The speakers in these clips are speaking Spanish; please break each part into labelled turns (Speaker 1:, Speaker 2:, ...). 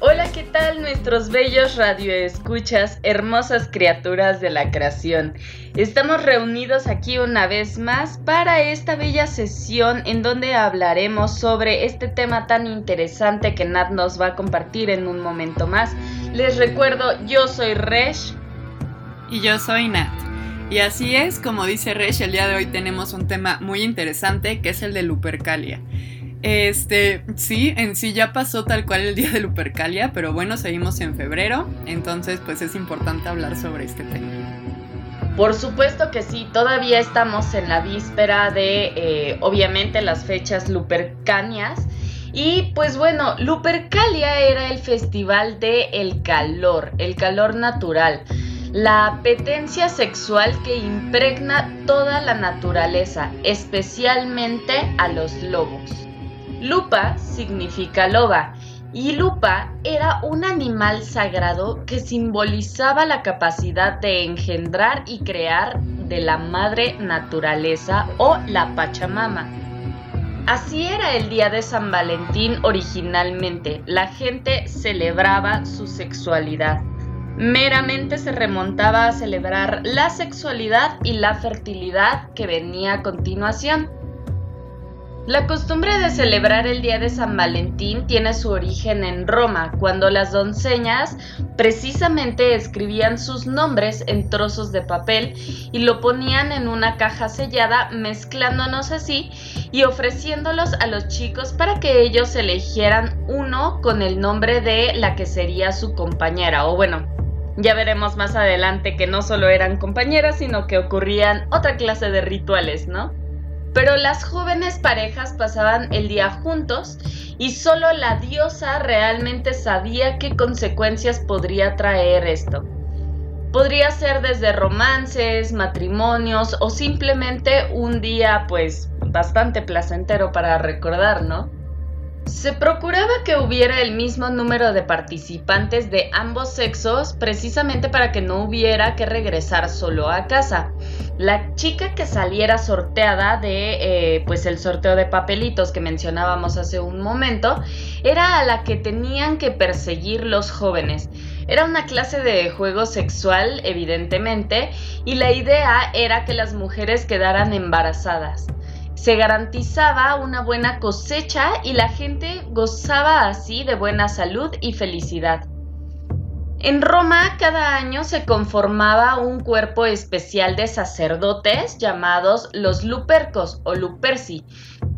Speaker 1: Hola, ¿qué tal nuestros bellos radioescuchas, hermosas criaturas de la creación? Estamos reunidos aquí una vez más para esta bella sesión en donde hablaremos sobre este tema tan interesante que Nat nos va a compartir en un momento más. Les recuerdo, yo soy Resh.
Speaker 2: Y yo soy Nat. Y así es, como dice Resh, el día de hoy tenemos un tema muy interesante que es el de Lupercalia. Este, sí, en sí ya pasó tal cual el día de Lupercalia, pero bueno, seguimos en febrero, entonces pues es importante hablar sobre este tema.
Speaker 1: Por supuesto que sí, todavía estamos en la víspera de, eh, obviamente, las fechas lupercanias. Y pues bueno, Lupercalia era el festival de el calor, el calor natural, la apetencia sexual que impregna toda la naturaleza, especialmente a los lobos. Lupa significa loba y Lupa era un animal sagrado que simbolizaba la capacidad de engendrar y crear de la madre naturaleza o la Pachamama. Así era el día de San Valentín originalmente. La gente celebraba su sexualidad. Meramente se remontaba a celebrar la sexualidad y la fertilidad que venía a continuación. La costumbre de celebrar el día de San Valentín tiene su origen en Roma, cuando las doncellas precisamente escribían sus nombres en trozos de papel y lo ponían en una caja sellada, mezclándonos así y ofreciéndolos a los chicos para que ellos eligieran uno con el nombre de la que sería su compañera, o bueno, ya veremos más adelante que no solo eran compañeras, sino que ocurrían otra clase de rituales, ¿no? pero las jóvenes parejas pasaban el día juntos y solo la diosa realmente sabía qué consecuencias podría traer esto. Podría ser desde romances, matrimonios o simplemente un día pues bastante placentero para recordar, ¿no? Se procuraba que hubiera el mismo número de participantes de ambos sexos precisamente para que no hubiera que regresar solo a casa. La chica que saliera sorteada de eh, pues el sorteo de papelitos que mencionábamos hace un momento era a la que tenían que perseguir los jóvenes. Era una clase de juego sexual evidentemente y la idea era que las mujeres quedaran embarazadas se garantizaba una buena cosecha y la gente gozaba así de buena salud y felicidad. En Roma cada año se conformaba un cuerpo especial de sacerdotes llamados los Lupercos o Luperci,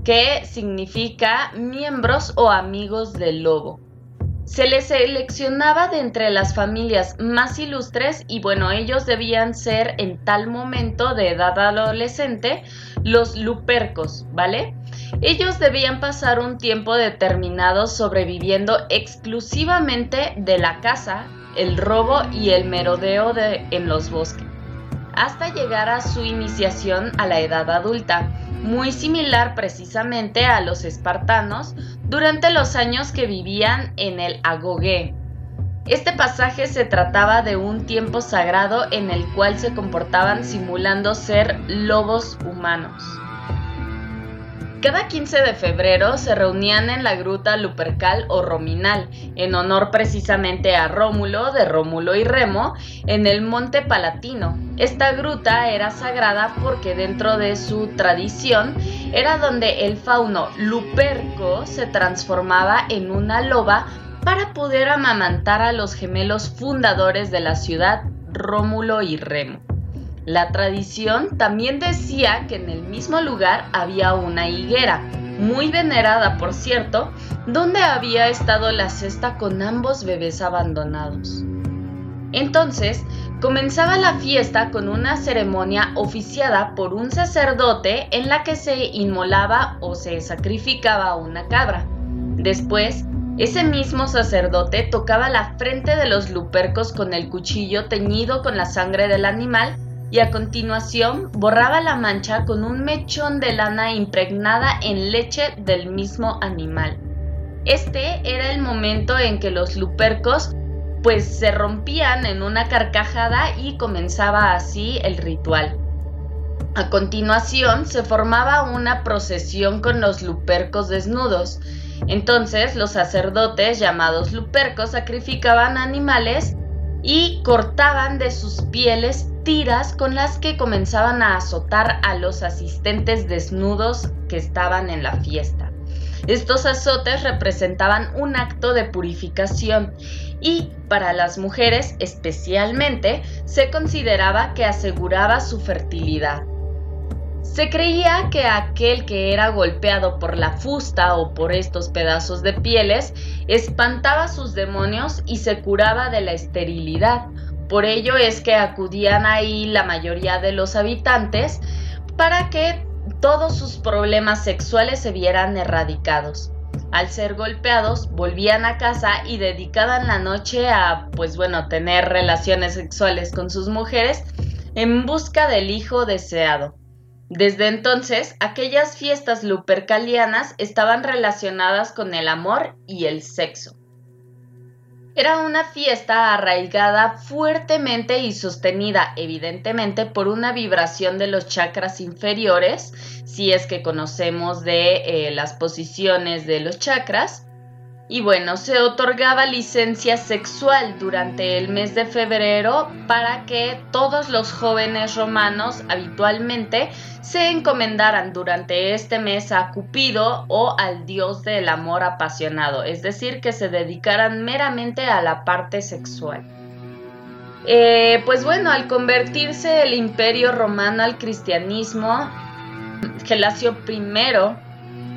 Speaker 1: que significa miembros o amigos del lobo. Se les seleccionaba de entre las familias más ilustres y bueno, ellos debían ser en tal momento de edad adolescente los lupercos, ¿vale? Ellos debían pasar un tiempo determinado sobreviviendo exclusivamente de la caza, el robo y el merodeo de, en los bosques, hasta llegar a su iniciación a la edad adulta, muy similar precisamente a los espartanos durante los años que vivían en el Agogé. Este pasaje se trataba de un tiempo sagrado en el cual se comportaban simulando ser lobos humanos. Cada 15 de febrero se reunían en la gruta Lupercal o Rominal, en honor precisamente a Rómulo, de Rómulo y Remo, en el Monte Palatino. Esta gruta era sagrada porque dentro de su tradición era donde el fauno Luperco se transformaba en una loba para poder amamantar a los gemelos fundadores de la ciudad, Rómulo y Remo. La tradición también decía que en el mismo lugar había una higuera, muy venerada por cierto, donde había estado la cesta con ambos bebés abandonados. Entonces, comenzaba la fiesta con una ceremonia oficiada por un sacerdote en la que se inmolaba o se sacrificaba una cabra. Después, ese mismo sacerdote tocaba la frente de los lupercos con el cuchillo teñido con la sangre del animal y a continuación borraba la mancha con un mechón de lana impregnada en leche del mismo animal. Este era el momento en que los lupercos pues se rompían en una carcajada y comenzaba así el ritual. A continuación se formaba una procesión con los lupercos desnudos. Entonces los sacerdotes llamados lupercos sacrificaban animales y cortaban de sus pieles tiras con las que comenzaban a azotar a los asistentes desnudos que estaban en la fiesta. Estos azotes representaban un acto de purificación y para las mujeres especialmente se consideraba que aseguraba su fertilidad. Se creía que aquel que era golpeado por la fusta o por estos pedazos de pieles espantaba sus demonios y se curaba de la esterilidad. Por ello es que acudían ahí la mayoría de los habitantes para que todos sus problemas sexuales se vieran erradicados. Al ser golpeados, volvían a casa y dedicaban la noche a, pues bueno, tener relaciones sexuales con sus mujeres en busca del hijo deseado. Desde entonces, aquellas fiestas lupercalianas estaban relacionadas con el amor y el sexo. Era una fiesta arraigada fuertemente y sostenida evidentemente por una vibración de los chakras inferiores, si es que conocemos de eh, las posiciones de los chakras, y bueno, se otorgaba licencia sexual durante el mes de febrero para que todos los jóvenes romanos habitualmente se encomendaran durante este mes a Cupido o al dios del amor apasionado, es decir, que se dedicaran meramente a la parte sexual. Eh, pues bueno, al convertirse el imperio romano al cristianismo, Gelasio I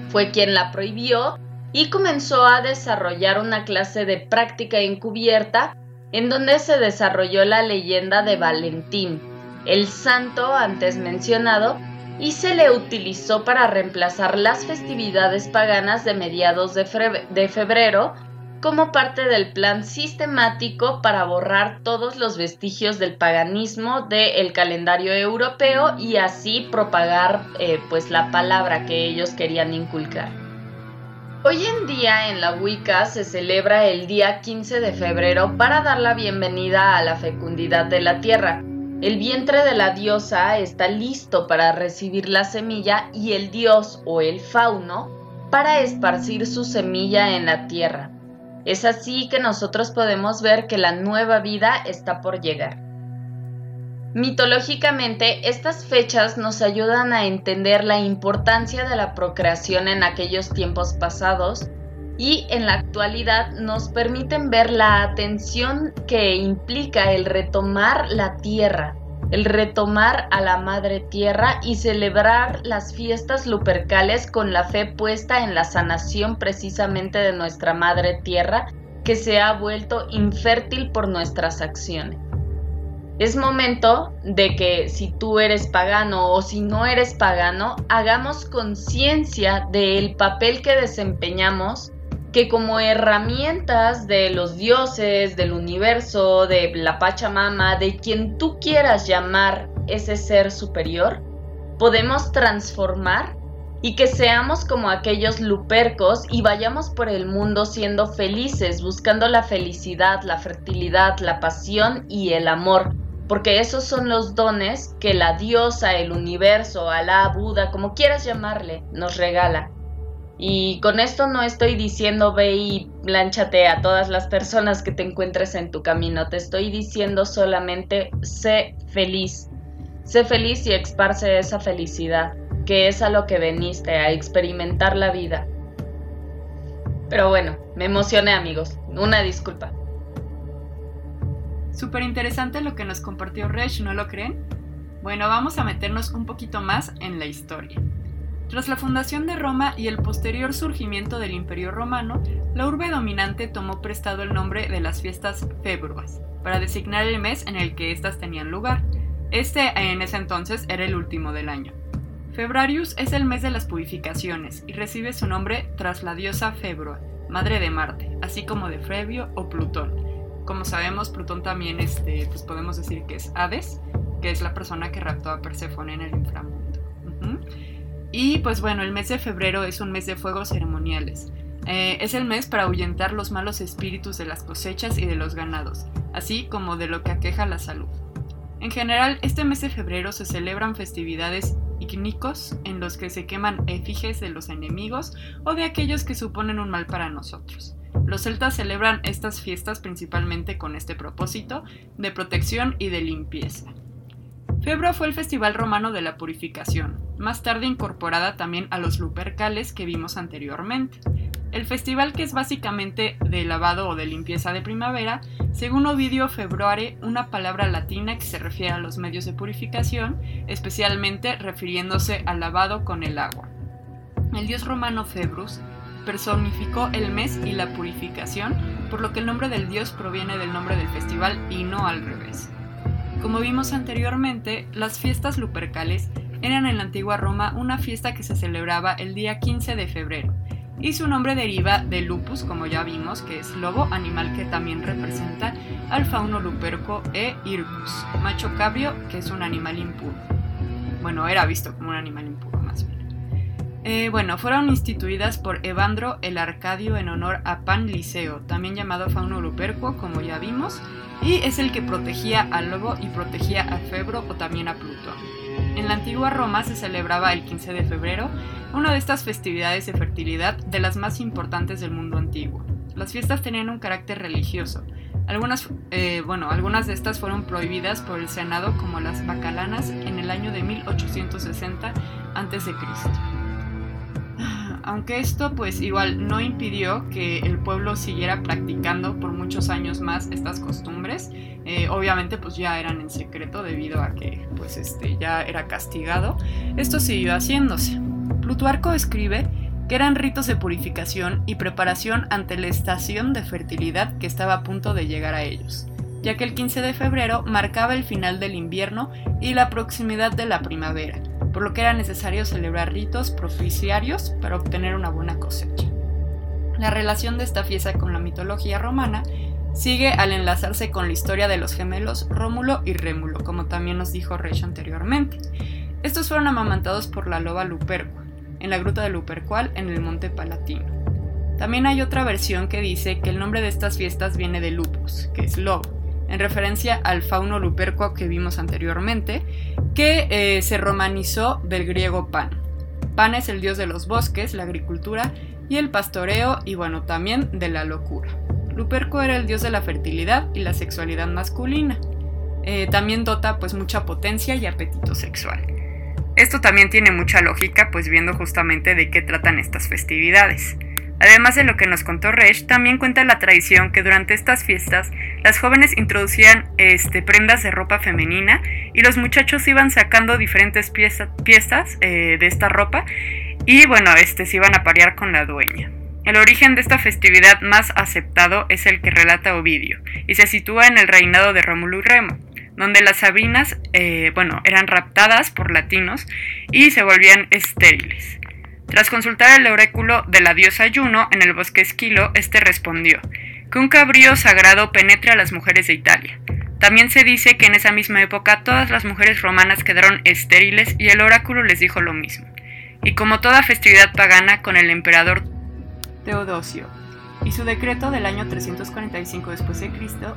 Speaker 1: fue quien la prohibió y comenzó a desarrollar una clase de práctica encubierta en donde se desarrolló la leyenda de Valentín, el santo antes mencionado, y se le utilizó para reemplazar las festividades paganas de mediados de, febrero como parte del plan sistemático para borrar todos los vestigios del paganismo del calendario europeo y así propagar eh, pues la palabra que ellos querían inculcar. Hoy en día en la Wicca se celebra el día 15 de febrero para dar la bienvenida a la fecundidad de la tierra. El vientre de la diosa está listo para recibir la semilla y el dios o el fauno para esparcir su semilla en la tierra. Es así que nosotros podemos ver que la nueva vida está por llegar. Mitológicamente, estas fechas nos ayudan a entender la importancia de la procreación en aquellos tiempos pasados y en la actualidad nos permiten ver la atención que implica el retomar la tierra, el retomar a la madre tierra y celebrar las fiestas lupercales con la fe puesta en la sanación precisamente de nuestra madre tierra que se ha vuelto infértil por nuestras acciones. Es momento de que si tú eres pagano o si no eres pagano, hagamos conciencia del papel que desempeñamos, que como herramientas de los dioses, del universo, de la Pachamama, de quien tú quieras llamar ese ser superior, podemos transformar y que seamos como aquellos lupercos y vayamos por el mundo siendo felices, buscando la felicidad, la fertilidad, la pasión y el amor porque esos son los dones que la diosa, el universo, Alá, Buda, como quieras llamarle, nos regala. Y con esto no estoy diciendo ve y plánchate a todas las personas que te encuentres en tu camino, te estoy diciendo solamente sé feliz. Sé feliz y esparce esa felicidad, que es a lo que veniste, a experimentar la vida. Pero bueno, me emocioné amigos, una disculpa.
Speaker 2: Súper interesante lo que nos compartió Resh, ¿no lo creen? Bueno, vamos a meternos un poquito más en la historia. Tras la fundación de Roma y el posterior surgimiento del Imperio Romano, la urbe dominante tomó prestado el nombre de las fiestas februas, para designar el mes en el que éstas tenían lugar. Este en ese entonces era el último del año. Febrarius es el mes de las purificaciones y recibe su nombre tras la diosa Februa, madre de Marte, así como de Frevio o Plutón, como sabemos, Plutón también, este, pues podemos decir que es Hades, que es la persona que raptó a Perséfone en el inframundo. Y pues bueno, el mes de febrero es un mes de fuegos ceremoniales. Eh, es el mes para ahuyentar los malos espíritus de las cosechas y de los ganados, así como de lo que aqueja la salud. En general, este mes de febrero se celebran festividades ignícos en los que se queman efigies de los enemigos o de aquellos que suponen un mal para nosotros. Los celtas celebran estas fiestas principalmente con este propósito de protección y de limpieza. Febro fue el festival romano de la purificación, más tarde incorporada también a los lupercales que vimos anteriormente. El festival que es básicamente de lavado o de limpieza de primavera, según Ovidio Februare, una palabra latina que se refiere a los medios de purificación, especialmente refiriéndose al lavado con el agua. El dios romano Februs personificó el mes y la purificación, por lo que el nombre del dios proviene del nombre del festival y no al revés. Como vimos anteriormente, las fiestas lupercales eran en la antigua Roma una fiesta que se celebraba el día 15 de febrero, y su nombre deriva de lupus, como ya vimos, que es lobo, animal que también representa al fauno luperco, e ircus, macho cabrio, que es un animal impuro. Bueno, era visto como un animal impuro. Eh, bueno, fueron instituidas por Evandro el Arcadio en honor a Pan Liceo, también llamado fauno luperco, como ya vimos, y es el que protegía al lobo y protegía a Febro o también a Plutón. En la antigua Roma se celebraba el 15 de febrero, una de estas festividades de fertilidad de las más importantes del mundo antiguo. Las fiestas tenían un carácter religioso. Algunas, eh, bueno, algunas de estas fueron prohibidas por el Senado como las bacalanas en el año de 1860 a.C aunque esto pues igual no impidió que el pueblo siguiera practicando por muchos años más estas costumbres, eh, obviamente pues ya eran en secreto debido a que pues este ya era castigado, esto siguió haciéndose. Plutarco escribe que eran ritos de purificación y preparación ante la estación de fertilidad que estaba a punto de llegar a ellos, ya que el 15 de febrero marcaba el final del invierno y la proximidad de la primavera, por lo que era necesario celebrar ritos propiciarios para obtener una buena cosecha. La relación de esta fiesta con la mitología romana sigue al enlazarse con la historia de los gemelos Rómulo y Rémulo, como también nos dijo Reich anteriormente. Estos fueron amamantados por la loba Lupercua, en la gruta de Lupercual en el monte Palatino. También hay otra versión que dice que el nombre de estas fiestas viene de lupus, que es lobo, en referencia al fauno luperco que vimos anteriormente, que eh, se romanizó del griego Pan. Pan es el dios de los bosques, la agricultura y el pastoreo y bueno, también de la locura. Luperco era el dios de la fertilidad y la sexualidad masculina. Eh, también dota pues mucha potencia y apetito sexual. Esto también tiene mucha lógica pues viendo justamente de qué tratan estas festividades. Además de lo que nos contó Resh, también cuenta la tradición que durante estas fiestas las jóvenes introducían este, prendas de ropa femenina y los muchachos iban sacando diferentes piezas eh, de esta ropa y bueno, este, se iban a parear con la dueña. El origen de esta festividad más aceptado es el que relata Ovidio y se sitúa en el reinado de Rómulo y Remo, donde las sabinas, eh, bueno, eran raptadas por latinos y se volvían estériles. Tras consultar el oráculo de la diosa Juno en el bosque Esquilo, este respondió que un cabrío sagrado penetra a las mujeres de Italia. También se dice que en esa misma época todas las mujeres romanas quedaron estériles y el oráculo les dijo lo mismo. Y como toda festividad pagana con el emperador Teodosio, y su decreto del año 345 después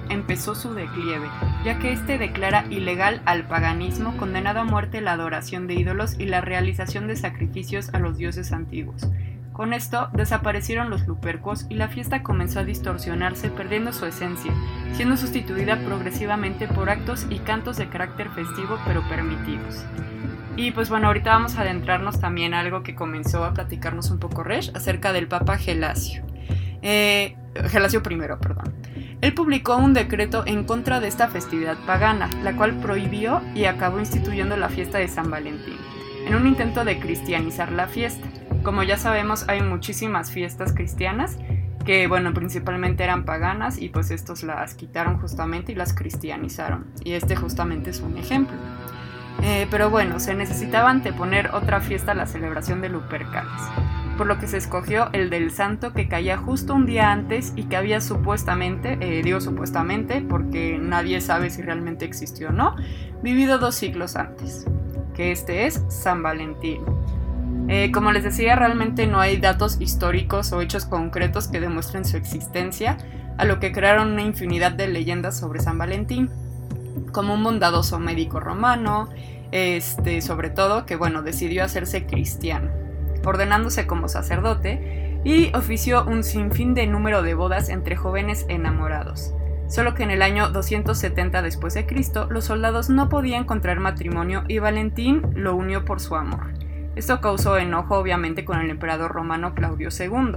Speaker 2: empezó su declive, ya que éste declara ilegal al paganismo, condenado a muerte la adoración de ídolos y la realización de sacrificios a los dioses antiguos. Con esto desaparecieron los lupercos y la fiesta comenzó a distorsionarse perdiendo su esencia, siendo sustituida progresivamente por actos y cantos de carácter festivo pero permitidos. Y pues bueno, ahorita vamos a adentrarnos también a algo que comenzó a platicarnos un poco Resh acerca del Papa Gelasio eh, Gelasio I, perdón. Él publicó un decreto en contra de esta festividad pagana, la cual prohibió y acabó instituyendo la fiesta de San Valentín, en un intento de cristianizar la fiesta. Como ya sabemos, hay muchísimas fiestas cristianas que, bueno, principalmente eran paganas y pues estos las quitaron justamente y las cristianizaron. Y este justamente es un ejemplo. Eh, pero bueno, se necesitaba anteponer otra fiesta a la celebración de Lupercales por lo que se escogió el del santo que caía justo un día antes y que había supuestamente, eh, digo supuestamente porque nadie sabe si realmente existió o no, vivido dos siglos antes, que este es San Valentín. Eh, como les decía, realmente no hay datos históricos o hechos concretos que demuestren su existencia, a lo que crearon una infinidad de leyendas sobre San Valentín. como un bondadoso médico romano, este, sobre todo que bueno, decidió hacerse cristiano, ordenándose como sacerdote y ofició un sinfín de número de bodas entre jóvenes enamorados. Solo que en el año 270 después de Cristo, los soldados no podían contraer matrimonio y Valentín lo unió por su amor. Esto causó enojo obviamente con el emperador romano Claudio II,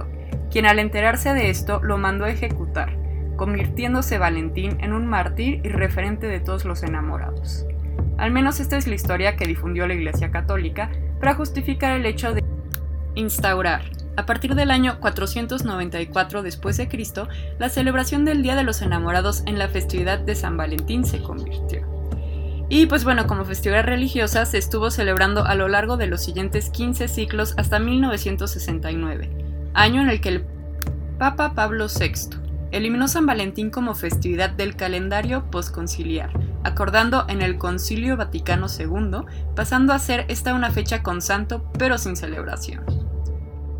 Speaker 2: quien al enterarse de esto lo mandó a ejecutar, convirtiéndose Valentín en un mártir y referente de todos los enamorados. Al menos esta es la historia que difundió la Iglesia Católica para justificar el hecho de instaurar, a partir del año 494 después de Cristo, la celebración del Día de los Enamorados en la festividad de San Valentín se convirtió. Y pues bueno, como festividad religiosa se estuvo celebrando a lo largo de los siguientes 15 ciclos hasta 1969, año en el que el Papa Pablo VI eliminó San Valentín como festividad del calendario posconciliar, acordando en el Concilio Vaticano II, pasando a ser esta una fecha con santo pero sin celebración.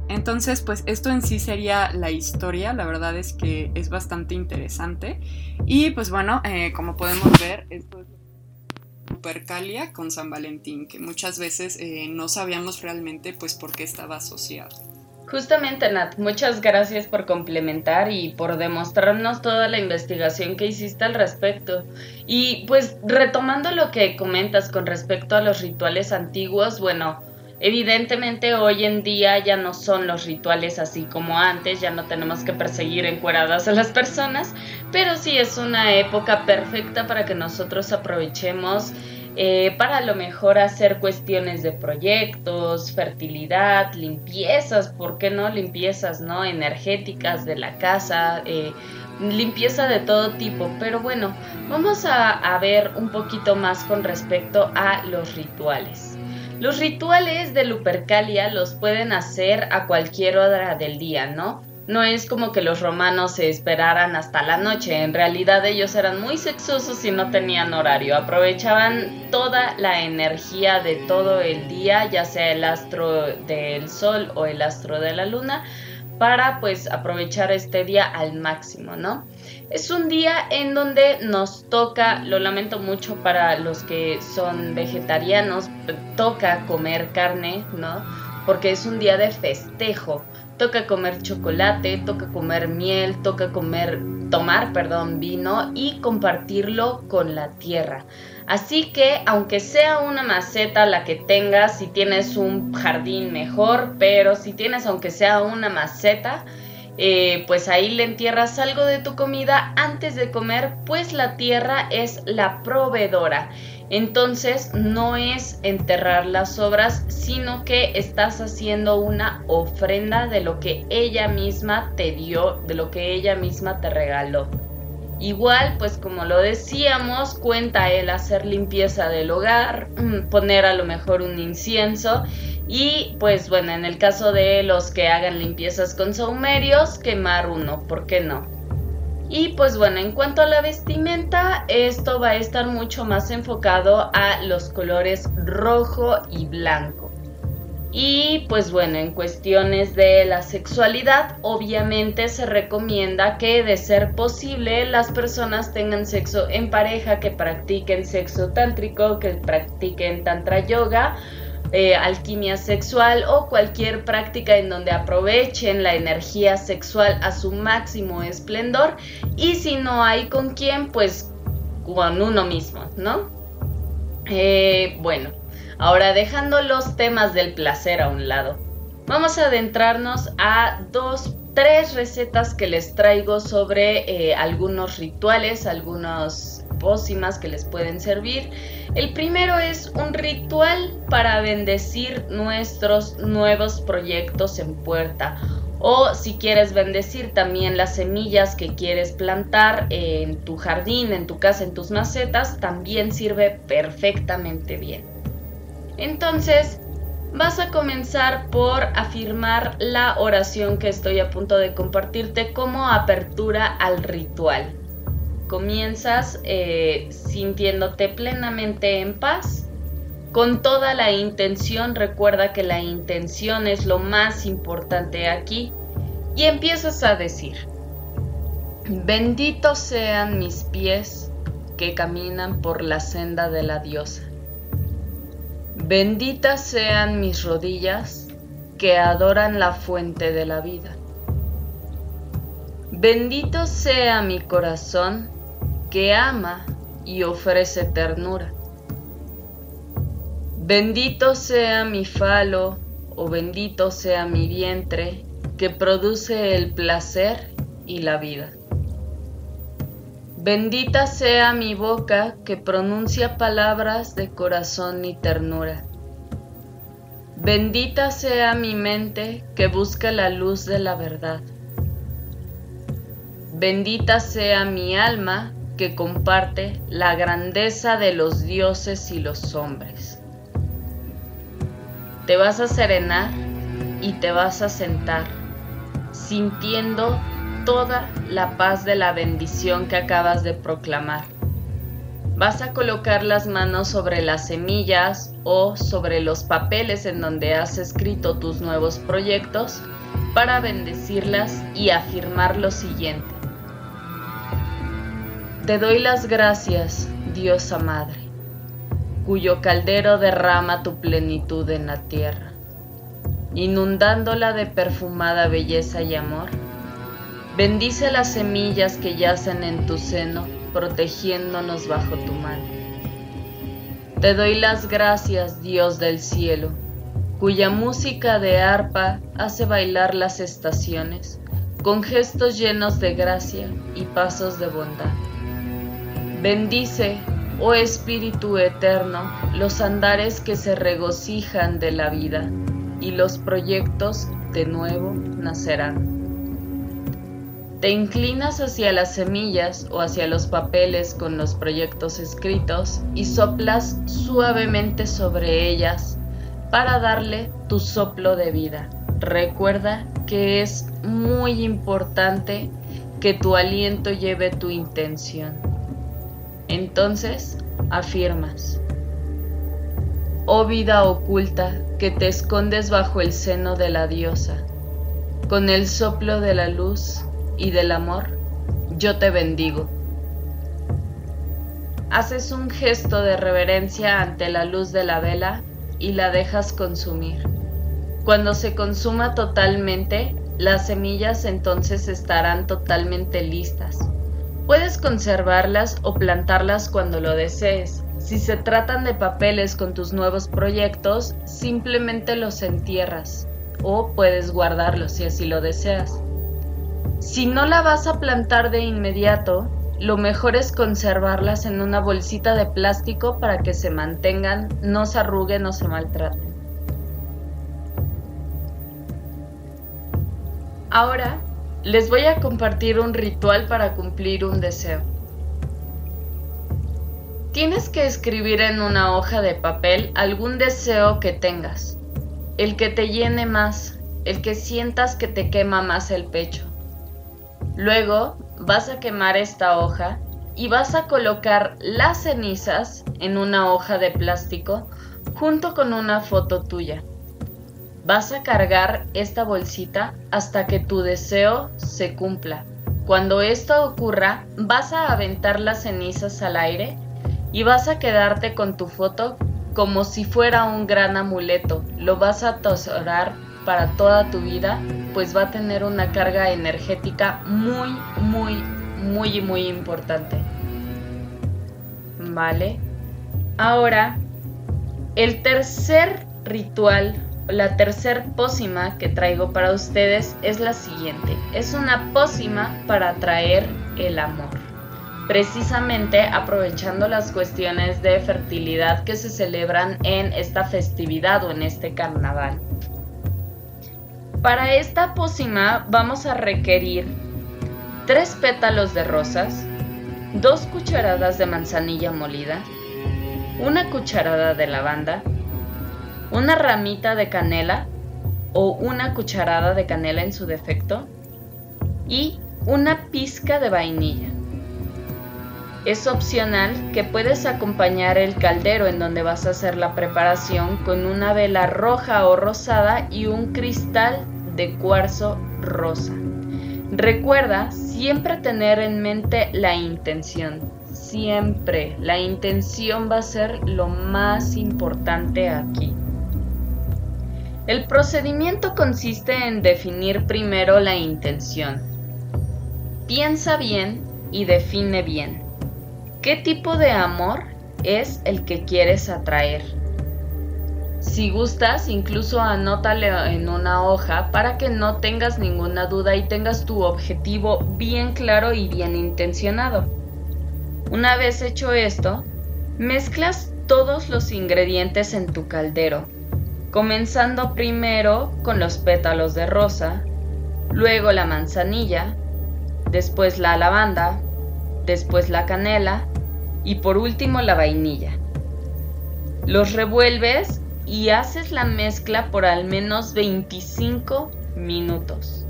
Speaker 2: Entonces, pues esto en sí sería la historia, la verdad es que es bastante interesante. Y pues bueno, eh, como podemos ver, esto es Supercalia con San Valentín, que muchas veces eh, no sabíamos realmente pues por qué estaba asociado.
Speaker 1: Justamente, Nat, muchas gracias por complementar y por demostrarnos toda la investigación que hiciste al respecto. Y pues retomando lo que comentas con respecto a los rituales antiguos, bueno, evidentemente hoy en día ya no son los rituales así como antes, ya no tenemos que perseguir encueradas a las personas, pero sí es una época perfecta para que nosotros aprovechemos eh, para a lo mejor hacer cuestiones de proyectos, fertilidad, limpiezas, ¿por qué no? Limpiezas, ¿no? Energéticas de la casa, eh, limpieza de todo tipo. Pero bueno, vamos a, a ver un poquito más con respecto a los rituales. Los rituales de Lupercalia los pueden hacer a cualquier hora del día, ¿no? no es como que los romanos se esperaran hasta la noche, en realidad ellos eran muy sexosos y no tenían horario, aprovechaban toda la energía de todo el día, ya sea el astro del sol o el astro de la luna, para pues aprovechar este día al máximo, ¿no? Es un día en donde nos toca, lo lamento mucho para los que son vegetarianos, toca comer carne, ¿no? Porque es un día de festejo toca comer chocolate, toca comer miel, toca comer, tomar, perdón, vino y compartirlo con la tierra. Así que aunque sea una maceta la que tengas, si tienes un jardín mejor, pero si tienes aunque sea una maceta, eh, pues ahí le entierras algo de tu comida antes de comer, pues la tierra es la proveedora. Entonces no es enterrar las obras, sino que estás haciendo una ofrenda de lo que ella misma te dio, de lo que ella misma te regaló. Igual, pues como lo decíamos, cuenta el hacer limpieza del hogar, mm, poner a lo mejor un incienso y pues bueno, en el caso de los que hagan limpiezas con saumerios, quemar uno, ¿por qué no? Y pues bueno, en cuanto a la vestimenta, esto va a estar mucho más enfocado a los colores rojo y blanco. Y pues bueno, en cuestiones de la sexualidad, obviamente se recomienda que de ser posible las personas tengan sexo en pareja, que practiquen sexo tántrico, que practiquen tantra yoga eh, alquimia sexual o cualquier práctica en donde aprovechen la energía sexual a su máximo esplendor y si no hay con quién, pues con uno mismo, ¿no? Eh, bueno, ahora dejando los temas del placer a un lado, vamos a adentrarnos a dos, tres recetas que les traigo sobre eh, algunos rituales, algunos pócimas que les pueden servir el primero es un ritual para bendecir nuestros nuevos proyectos en puerta. O si quieres bendecir también las semillas que quieres plantar en tu jardín, en tu casa, en tus macetas, también sirve perfectamente bien. Entonces, vas a comenzar por afirmar la oración que estoy a punto de compartirte como apertura al ritual. Comienzas eh, sintiéndote plenamente en paz, con toda la intención, recuerda que la intención es lo más importante aquí, y empiezas a decir, benditos sean mis pies que caminan por la senda de la diosa. Benditas sean mis rodillas que adoran la fuente de la vida. Bendito sea mi corazón que ama y ofrece ternura. Bendito sea mi falo o bendito sea mi vientre que produce el placer y la vida. Bendita sea mi boca que pronuncia palabras de corazón y ternura. Bendita sea mi mente que busca la luz de la verdad. Bendita sea mi alma que comparte la grandeza de los dioses y los hombres. Te vas a serenar y te vas a sentar, sintiendo toda la paz de la bendición que acabas de proclamar. Vas a colocar las manos sobre las semillas o sobre los papeles en donde has escrito tus nuevos proyectos para bendecirlas y afirmar lo siguiente. Te doy las gracias, Diosa Madre, cuyo caldero derrama tu plenitud en la tierra, inundándola de perfumada belleza y amor. Bendice las semillas que yacen en tu seno, protegiéndonos bajo tu mano. Te doy las gracias, Dios del cielo, cuya música de arpa hace bailar las estaciones, con gestos llenos de gracia y pasos de bondad. Bendice, oh Espíritu Eterno, los andares que se regocijan de la vida y los proyectos de nuevo nacerán. Te inclinas hacia las semillas o hacia los papeles con los proyectos escritos y soplas suavemente sobre ellas para darle tu soplo de vida. Recuerda que es muy importante que tu aliento lleve tu intención. Entonces afirmas, oh vida oculta que te escondes bajo el seno de la diosa, con el soplo de la luz y del amor, yo te bendigo. Haces un gesto de reverencia ante la luz de la vela y la dejas consumir. Cuando se consuma totalmente, las semillas entonces estarán totalmente listas Puedes conservarlas o plantarlas cuando lo desees. Si se tratan de papeles con tus nuevos proyectos, simplemente los entierras o puedes guardarlos si así lo deseas. Si no la vas a plantar de inmediato, lo mejor es conservarlas en una bolsita de plástico para que se mantengan, no se arruguen o se maltraten. Ahora les voy a compartir un ritual para cumplir un deseo. Tienes que escribir en una hoja de papel algún deseo que tengas, el que te llene más, el que sientas que te quema más el pecho. Luego vas a quemar esta hoja y vas a colocar las cenizas en una hoja de plástico junto con una foto tuya. Vas a cargar esta bolsita hasta que tu deseo se cumpla. Cuando esto ocurra, vas a aventar las cenizas al aire y vas a quedarte con tu foto como si fuera un gran amuleto. Lo vas a atesorar para toda tu vida, pues va a tener una carga energética muy, muy, muy, muy importante. ¿Vale? Ahora, el tercer ritual la tercer pócima que traigo para ustedes es la siguiente. Es una pócima para atraer el amor. Precisamente aprovechando las cuestiones de fertilidad que se celebran en esta festividad o en este carnaval. Para esta pócima vamos a requerir tres pétalos de rosas, dos cucharadas de manzanilla molida, una cucharada de lavanda, una ramita de canela o una cucharada de canela en su defecto y una pizca de vainilla. Es opcional que puedes acompañar el caldero en donde vas a hacer la preparación con una vela roja o rosada y un cristal de cuarzo rosa. Recuerda siempre tener en mente la intención siempre la intención va a ser lo más importante aquí. El procedimiento consiste en definir primero la intención. Piensa bien y define bien. ¿Qué tipo de amor es el que quieres atraer? Si gustas, incluso anótale en una hoja para que no tengas ninguna duda y tengas tu objetivo bien claro y bien intencionado. Una vez hecho esto, mezclas todos los ingredientes en tu caldero, comenzando primero con los pétalos de rosa, luego la manzanilla, después la lavanda, después la canela y por último la vainilla. Los revuelves y haces la mezcla por al menos 25 minutos.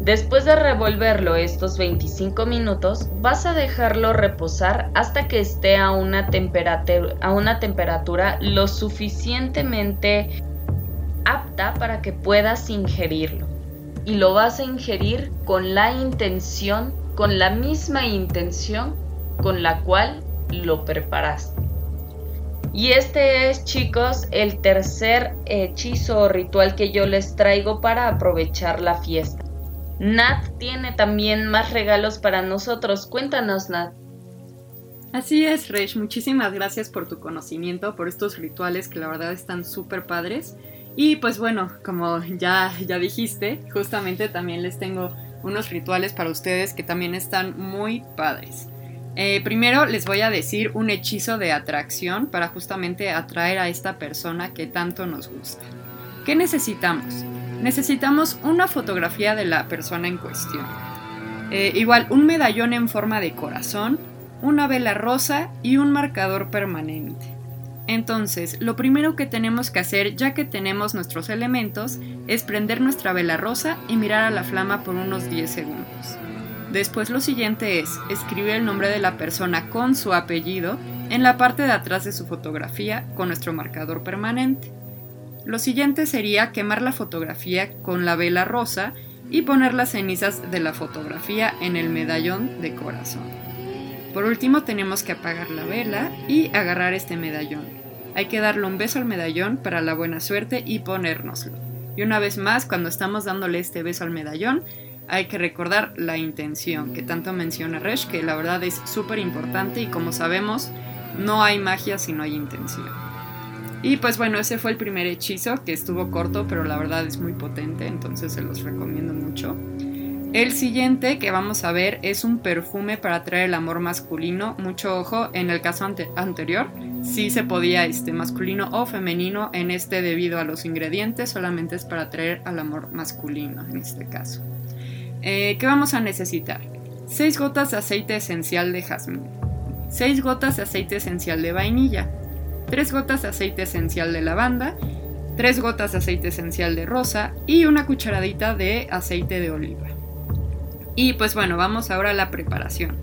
Speaker 1: Después de revolverlo estos 25 minutos, vas a dejarlo reposar hasta que esté a una, temperatura, a una temperatura lo suficientemente apta para que puedas ingerirlo. Y lo vas a ingerir con la intención, con la misma intención con la cual lo preparaste. Y este es, chicos, el tercer hechizo o ritual que yo les traigo para aprovechar la fiesta. Nat tiene también más regalos para nosotros. Cuéntanos, Nat.
Speaker 2: Así es, Resh. Muchísimas gracias por tu conocimiento, por estos rituales que la verdad están súper padres. Y pues bueno, como ya, ya dijiste, justamente también les tengo unos rituales para ustedes que también están muy padres. Eh, primero les voy a decir un hechizo de atracción para justamente atraer a esta persona que tanto nos gusta. ¿Qué necesitamos? Necesitamos una fotografía de la persona en cuestión. Eh, igual, un medallón en forma de corazón, una vela rosa y un marcador permanente. Entonces, lo primero que tenemos que hacer, ya que tenemos nuestros elementos, es prender nuestra vela rosa y mirar a la flama por unos 10 segundos. Después lo siguiente es escribir el nombre de la persona con su apellido en la parte de atrás de su fotografía con nuestro marcador permanente. Lo siguiente sería quemar la fotografía con la vela rosa y poner las cenizas de la fotografía en el medallón de corazón. Por último tenemos que apagar la vela y agarrar este medallón. Hay que darle un beso al medallón para la buena suerte y ponérnoslo. Y una vez más, cuando estamos dándole este beso al medallón, hay que recordar la intención, que tanto menciona Resh, que la verdad es súper importante y como sabemos, no hay magia si no hay intención. Y pues bueno, ese fue el primer hechizo, que estuvo corto, pero la verdad es muy potente, entonces se los recomiendo mucho. El siguiente que vamos a ver es un perfume para atraer el amor masculino. Mucho ojo, en el caso anterior sí se podía este masculino o femenino, en este debido a los ingredientes solamente es para atraer al amor masculino en este caso. Eh, ¿Qué vamos a necesitar? 6 gotas de aceite esencial de jazmín, 6 gotas de aceite esencial de vainilla, 3 gotas de aceite esencial de lavanda, 3 gotas de aceite esencial de rosa y una cucharadita de aceite de oliva. Y pues bueno, vamos ahora a la preparación.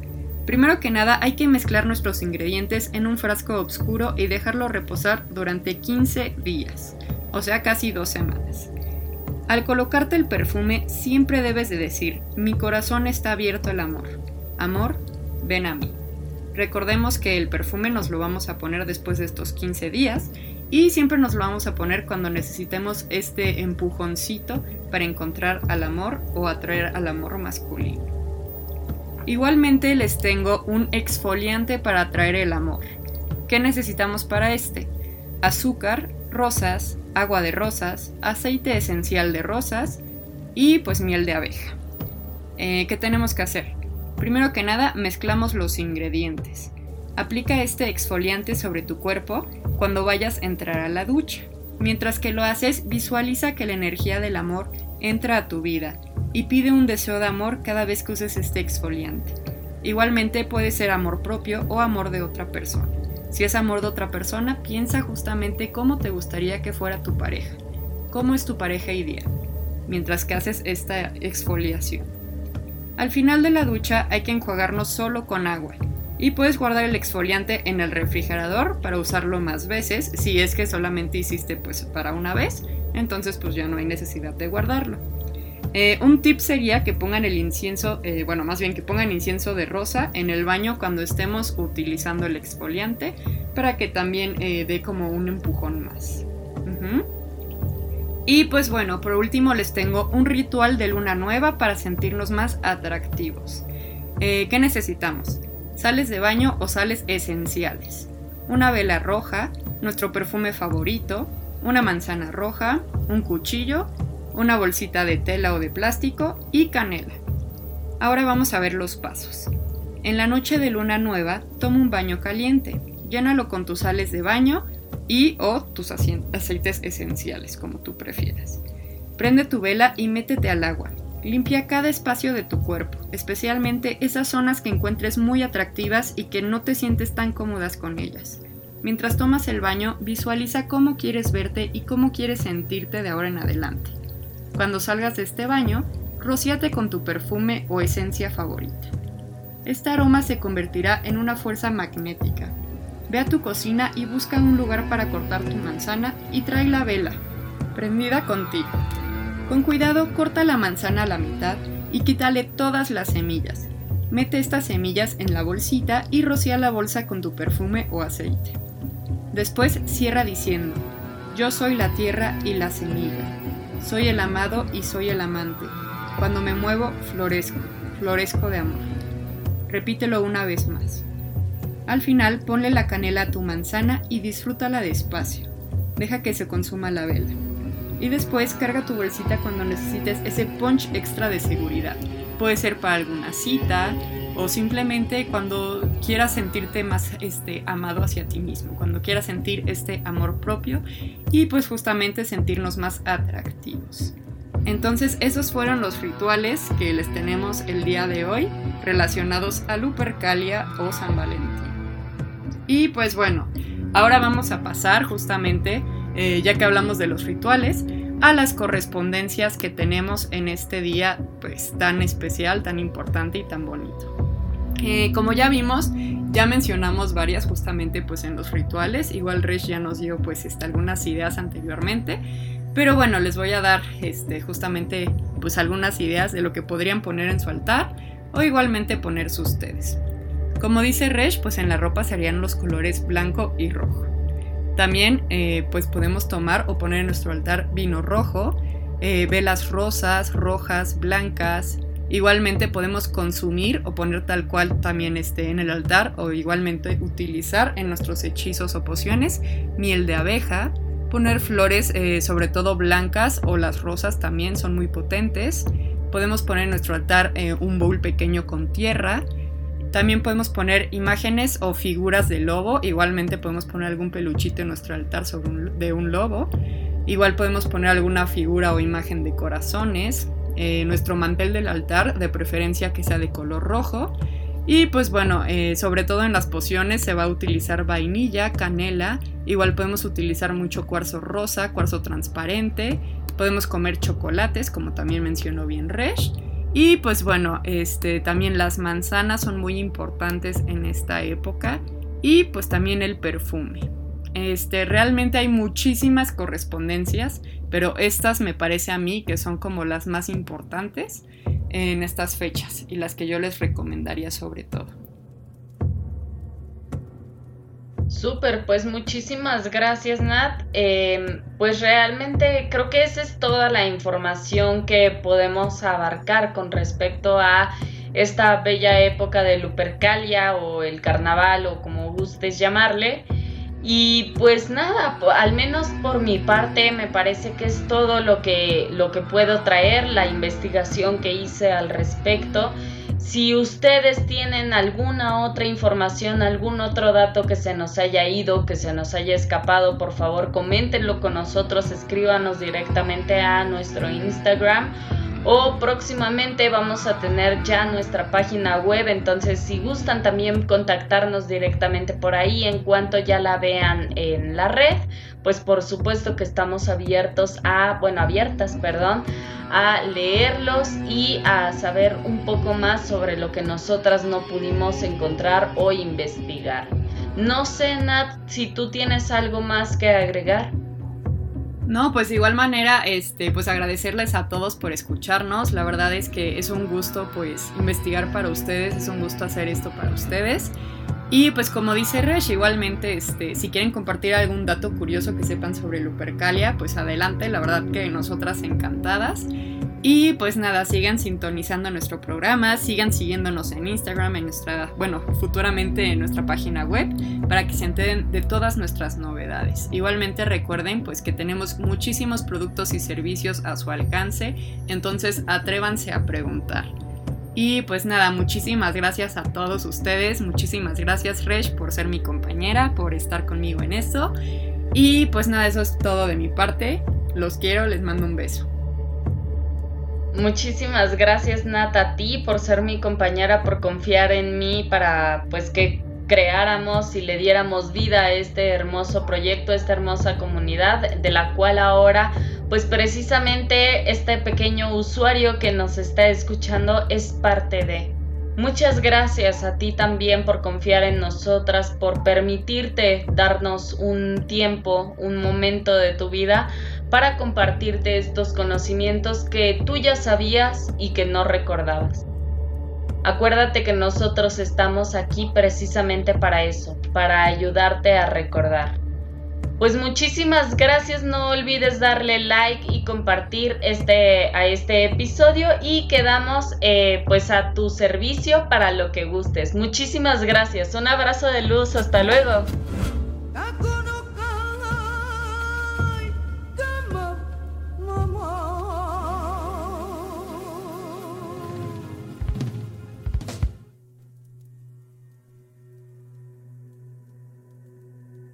Speaker 2: Primero que nada hay que mezclar nuestros ingredientes en un frasco oscuro y dejarlo reposar durante 15 días, o sea casi dos semanas. Al colocarte el perfume siempre debes de decir, mi corazón está abierto al amor. Amor, ven a mí. Recordemos que el perfume nos lo vamos a poner después de estos 15 días y siempre nos lo vamos a poner cuando necesitemos este empujoncito para encontrar al amor o atraer al amor masculino. Igualmente les tengo un exfoliante para atraer el amor. ¿Qué necesitamos para este? Azúcar, rosas, agua de rosas, aceite esencial de rosas y pues miel de abeja. Eh, ¿Qué tenemos que hacer? Primero que nada, mezclamos los ingredientes. Aplica este exfoliante sobre tu cuerpo cuando vayas a entrar a la ducha. Mientras que lo haces, visualiza que la energía del amor entra a tu vida y pide un deseo de amor cada vez que uses este exfoliante. Igualmente puede ser amor propio o amor de otra persona. Si es amor de otra persona, piensa justamente cómo te gustaría que fuera tu pareja, cómo es tu pareja ideal, mientras que haces esta exfoliación. Al final de la ducha hay que enjuagarnos solo con agua y puedes guardar el exfoliante en el refrigerador para usarlo más veces. Si es que solamente hiciste pues para una vez, entonces pues ya no hay necesidad de guardarlo. Eh, un tip sería que pongan el incienso, eh, bueno, más bien que pongan incienso de rosa en el baño cuando estemos utilizando el exfoliante para que también eh, dé como un empujón más. Y pues bueno, por último les tengo un ritual de luna nueva para sentirnos más atractivos. ¿Qué necesitamos? Sales de baño o sales esenciales. Una vela roja, nuestro perfume favorito, una manzana roja, un cuchillo una bolsita de tela o de plástico y canela. Ahora vamos a ver los pasos. En la noche de luna nueva, toma un baño caliente, llénalo con tus sales de baño y o tus aceites esenciales, como tú prefieras. Prende tu vela y métete al agua. Limpia cada espacio de tu cuerpo, especialmente esas zonas que encuentres muy atractivas y que no te sientes tan cómodas con ellas. Mientras tomas el baño, visualiza cómo quieres verte y cómo quieres sentirte de ahora en adelante. Cuando salgas de este baño, rocíate con tu perfume o esencia favorita. Este aroma se convertirá en una fuerza magnética. Ve a tu cocina y busca un lugar para cortar tu manzana y trae la vela, prendida contigo. Con cuidado corta la manzana a la mitad y quítale todas las semillas. Mete estas semillas en la bolsita y rocía la bolsa con tu perfume o aceite. Después cierra diciendo, yo soy la tierra y la semilla. Soy el amado y soy el amante. Cuando me muevo, florezco, florezco de amor. Repítelo una vez más. Al final, ponle la canela a tu manzana y disfrútala despacio. Deja que se consuma la vela. Y después carga tu bolsita cuando necesites ese punch extra de seguridad. Puede ser para alguna cita o simplemente cuando quieras sentirte más este, amado hacia ti mismo, cuando quieras sentir este amor propio y pues justamente sentirnos más atractivos. Entonces esos fueron los rituales que les tenemos el día de hoy relacionados a Lupercalia o San Valentín. Y pues bueno, ahora vamos a pasar justamente, eh, ya que hablamos de los rituales, a las correspondencias que tenemos en este día pues tan especial, tan importante y tan bonito. Eh, como ya vimos, ya mencionamos varias justamente pues en los rituales, igual Resh ya nos dio pues este, algunas ideas anteriormente, pero bueno, les voy a dar este, justamente pues algunas ideas de lo que podrían poner en su altar o igualmente ponerse ustedes. Como dice Resh, pues en la ropa serían los colores blanco y rojo. También eh, pues podemos tomar o poner en nuestro altar vino rojo, eh, velas rosas, rojas, blancas, Igualmente podemos consumir o poner tal cual también esté en el altar o igualmente utilizar en nuestros hechizos o pociones miel de abeja, poner flores eh, sobre todo blancas o las rosas también son muy potentes. Podemos poner en nuestro altar un bowl pequeño con tierra. También podemos poner imágenes o figuras de lobo. Igualmente podemos poner algún peluchito en nuestro altar sobre de un lobo. Igual podemos poner alguna figura o imagen de corazones. Eh, nuestro mantel del altar, de preferencia que sea de color rojo. Y pues bueno, eh, sobre todo en las pociones se va a utilizar vainilla, canela, igual podemos utilizar mucho cuarzo rosa, cuarzo transparente, podemos comer chocolates, como también mencionó bien Resh. Y pues bueno, este, también las manzanas son muy importantes en esta época y pues también el perfume. Este, realmente hay muchísimas correspondencias, pero estas me parece a mí que son como las más importantes en estas fechas y las que yo les recomendaría sobre todo.
Speaker 1: Súper, pues muchísimas gracias Nat. Em, pues realmente creo que esa es toda la información que podemos abarcar con respecto a esta bella época de Lupercalia o el carnaval o como gustes llamarle. Y pues nada, al menos por mi parte me parece que es todo lo que, lo que puedo traer, la investigación que hice al respecto. Si ustedes tienen alguna otra información, algún otro dato que se nos haya ido, que se nos haya escapado, por favor coméntenlo con nosotros, escríbanos directamente a nuestro Instagram o próximamente vamos a tener ya nuestra página web, entonces si gustan también contactarnos directamente por ahí en cuanto ya la vean en la red, pues por supuesto que estamos abiertos a, bueno, abiertas, perdón, a leerlos y a saber un poco más sobre lo que nosotras no pudimos encontrar o investigar. No sé, Nat, si tú tienes algo más que agregar.
Speaker 2: No, pues de igual manera, este, pues agradecerles a todos por escucharnos. La verdad es que es un gusto, pues, investigar para ustedes, es un gusto hacer esto para ustedes. Y pues como dice Resh, igualmente, este, si quieren compartir algún dato curioso que sepan sobre Lupercalia, pues adelante, la verdad que nosotras encantadas. Y pues nada, sigan sintonizando nuestro programa, sigan siguiéndonos en Instagram, en nuestra, bueno, futuramente en nuestra página web, para que se enteren de todas nuestras novedades. Igualmente recuerden pues que tenemos muchísimos productos y servicios a su alcance, entonces atrévanse a preguntar. Y pues nada, muchísimas gracias a todos ustedes, muchísimas gracias Resh por ser mi compañera, por estar conmigo en esto. Y pues nada, eso es todo de mi parte. Los quiero, les mando un beso.
Speaker 1: Muchísimas gracias Nat a ti por ser mi compañera, por confiar en mí para pues que creáramos y le diéramos vida a este hermoso proyecto, esta hermosa comunidad, de la cual ahora pues precisamente este pequeño usuario que nos está escuchando es parte de. Muchas gracias a ti también por confiar en nosotras, por permitirte darnos un tiempo, un momento de tu vida para compartirte estos conocimientos que tú ya sabías y que no recordabas. Acuérdate que nosotros estamos aquí precisamente para eso, para ayudarte a recordar. Pues muchísimas gracias, no olvides darle like y compartir este, a este episodio y quedamos eh, pues a tu servicio para lo que gustes. Muchísimas gracias, un abrazo de luz, hasta luego.